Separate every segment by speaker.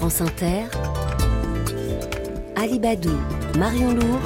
Speaker 1: France Inter, Alibadou, Marion Lourd,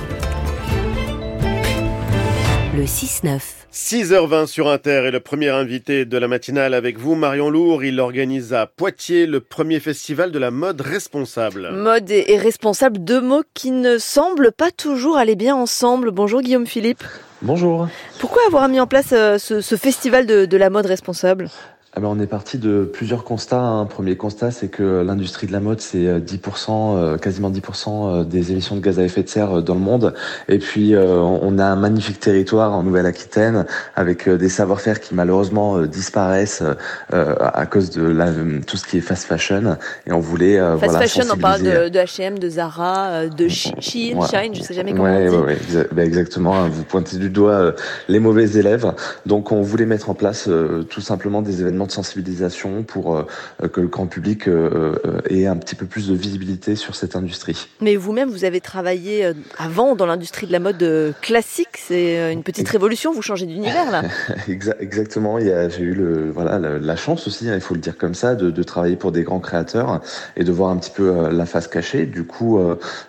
Speaker 1: le 6-9.
Speaker 2: 6h20 sur Inter et le premier invité de la matinale avec vous, Marion Lourd. Il organise à Poitiers le premier festival de la mode responsable.
Speaker 3: Mode et responsable, deux mots qui ne semblent pas toujours aller bien ensemble. Bonjour Guillaume Philippe.
Speaker 4: Bonjour.
Speaker 3: Pourquoi avoir mis en place euh, ce, ce festival de, de la mode responsable?
Speaker 4: Ah ben, on est parti de plusieurs constats. Un premier constat, c'est que l'industrie de la mode, c'est 10%, euh, quasiment 10% euh, des émissions de gaz à effet de serre euh, dans le monde. Et puis, on a un magnifique territoire en Nouvelle-Aquitaine avec des savoir-faire qui malheureusement disparaissent à cause de la, tout ce qui est fast fashion. Et on voulait
Speaker 3: fast fashion, on parle de, de H&M, de Zara, de Shein, Shine, je sais jamais comment
Speaker 4: ouais,
Speaker 3: on dit.
Speaker 4: Ouais, ouais, ben, exactement. Vous pointez du doigt les mauvais élèves. Donc, on voulait mettre en place tout simplement des événements de sensibilisation pour euh, que le grand public euh, euh, ait un petit peu plus de visibilité sur cette industrie.
Speaker 3: Mais vous-même, vous avez travaillé avant dans l'industrie de la mode classique. C'est une petite révolution. Vous changez d'univers là.
Speaker 4: Exactement. J'ai eu le, voilà, la, chance aussi, hein, il faut le dire comme ça, de, de, travailler pour des grands créateurs et de voir un petit peu la face cachée. Du coup,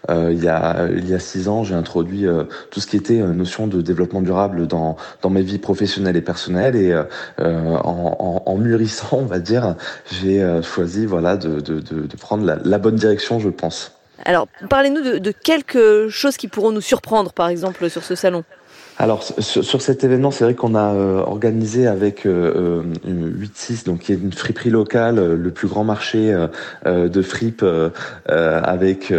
Speaker 4: il, y a, il y a six ans, j'ai introduit tout ce qui était notion de développement durable dans, dans mes vies professionnelles et personnelles et en, en, en mûrissant, on va dire, j'ai euh, choisi voilà, de, prendre la, la, bonne direction, je pense.
Speaker 3: Alors, parlez-nous de, de quelques choses qui pourront nous surprendre, par exemple, sur ce salon.
Speaker 4: Alors sur, cet événement, c'est vrai qu'on a euh, organisé avec euh, 8-6, donc qui est une friperie locale, euh, le plus grand marché euh, euh de fripe, avec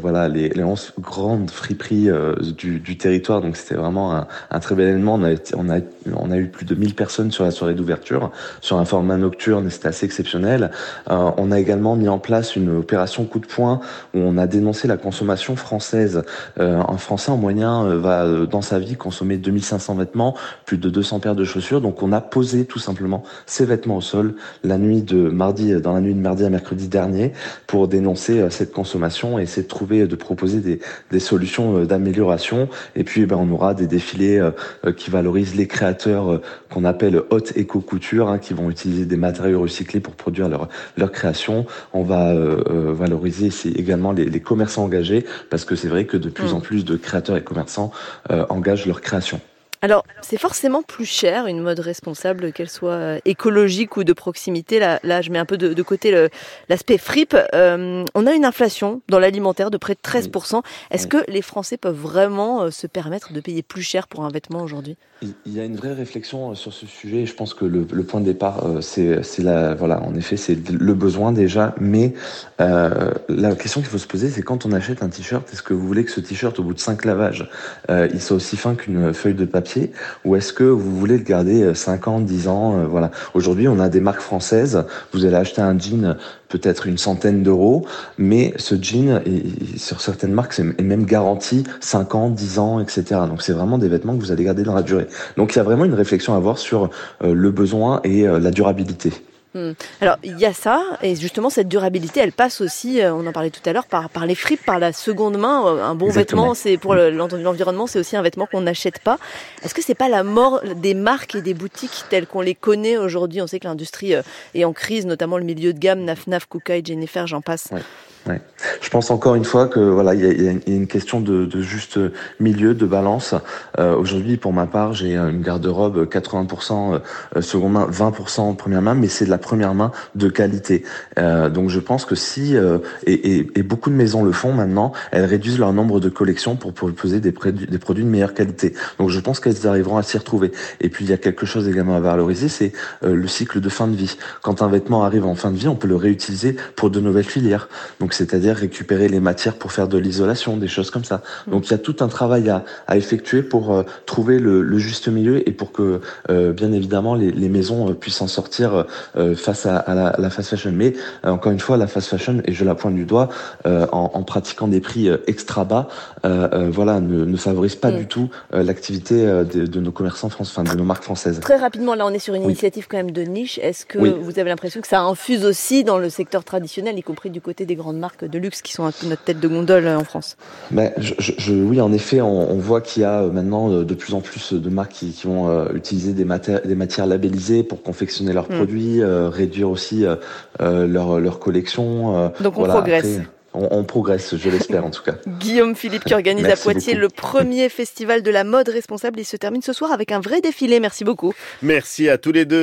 Speaker 4: voilà les, les 11 grandes friperies du, du, territoire. Donc c'était vraiment un, un, très bel événement. On a, on a on a eu plus de 1000 personnes sur la soirée d'ouverture, sur un format nocturne, et c'était assez exceptionnel. on a également mis en place une opération coup de poing où on a dénoncé la consommation française. un Français en moyen va dans sa vie consommer 2500 vêtements, plus de 200 paires de chaussures. Donc on a posé tout simplement ces vêtements au sol la nuit de mardi, dans la nuit de mardi à mercredi dernier, pour dénoncer euh, cette consommation et essayer de trouver, de proposer des, des solutions euh, d'amélioration. Et puis, ben, on aura des défilés euh, qui valorisent les créateurs qu'on appelle haute éco-couture, hein, qui vont utiliser des matériaux recyclés pour produire leur, leur création. On va euh, valoriser également les, les, commerçants engagés, parce que c'est vrai que de plus mmh. en plus de créateurs et commerçants euh, engagent leur création.
Speaker 3: Alors, c'est forcément plus cher une mode responsable, qu'elle soit euh, écologique ou de proximité. Là, là je mets un peu de, de côté l'aspect fripe. Euh, on a une inflation dans l'alimentaire de près de 13%. Est-ce que les Français peuvent vraiment euh, se permettre de payer plus cher pour un vêtement aujourd'hui?
Speaker 4: Il y a une vraie réflexion sur ce sujet. Je pense que le, le point de départ, c'est la, voilà, en effet, c'est le besoin déjà. Mais euh, la question qu'il faut se poser, c'est quand on achète un t-shirt, est-ce que vous voulez que ce t-shirt, au bout de cinq lavages, euh, il soit aussi fin qu'une feuille de papier? Ou est-ce que vous voulez le garder 5 euh, ans, 10 ans euh, Voilà. Aujourd'hui, on a des marques françaises. Vous allez acheter un jean peut-être une centaine d'euros, mais ce jean, est, sur certaines marques, est même garanti 5 ans, 10 ans, etc. Donc c'est vraiment des vêtements que vous allez garder dans la durée. Donc il y a vraiment une réflexion à avoir sur euh, le besoin et la durabilité.
Speaker 3: Hmm. Alors il y a ça, et justement cette durabilité, elle passe aussi, euh, on en parlait tout à l'heure, par, par les fripes, par la seconde main. Euh, un bon Exactement. vêtement, c'est pour l'environnement, c'est aussi un vêtement qu'on n'achète pas. Est-ce que c'est pas la mort des marques et des boutiques telles qu'on les connaît aujourd'hui? On sait que l'industrie euh, est en crise, notamment le milieu de gamme, Naf Naf, Kukai, Jennifer, j'en passe.
Speaker 4: Ouais. Je pense encore une fois que voilà, il y a, une question de, juste milieu, de balance. Euh, Aujourd'hui, pour ma part, j'ai une garde-robe 80% seconde main, 20% première main, mais c'est de la première main de qualité. Euh, donc je pense que si euh, et, beaucoup de maisons le font maintenant, elles réduisent leur nombre de collections pour proposer des, des produits de meilleure qualité. Donc je pense qu'elles arriveront à s'y retrouver. Et puis il y a quelque chose également à valoriser, c'est euh, le cycle de fin de vie. Quand un vêtement arrive en fin de vie, on peut le réutiliser pour de nouvelles filières. Donc c'est-à-dire récupérer les matières pour faire de l'isolation, des choses comme ça. Donc il y a tout un travail à, à effectuer pour euh, trouver le, le, juste milieu et pour que, euh, bien évidemment, les, les maisons euh, puissent en sortir face à, à, la, à, la, fast fashion. Mais encore une fois, la fast fashion, et je la pointe du doigt, en, en, pratiquant des prix extra bas, voilà, ne, ne, favorise pas mmh. du tout l'activité de, de, nos commerçants français, enfin de nos marques françaises.
Speaker 3: Très rapidement, là, on est sur une oui. initiative quand même de niche. Est-ce que oui. vous avez l'impression que ça infuse aussi dans le secteur traditionnel, y compris du côté des grandes marques de luxe qui sont un peu notre tête de gondole en France.
Speaker 4: Mais je, je, oui, en effet, on, on, voit qu'il y a maintenant de plus en plus de marques qui, qui vont euh, utiliser des, matières, des matières labellisées pour confectionner leurs mm. produits, euh, réduire aussi euh, leur, leur collection.
Speaker 3: Donc on progresse.
Speaker 4: On, progresse, je l'espère en tout cas.
Speaker 3: Guillaume Philippe qui organise à Poitiers le premier festival de la mode responsable. Il se termine ce soir avec un vrai défilé. Merci beaucoup.
Speaker 2: Merci à tous les deux.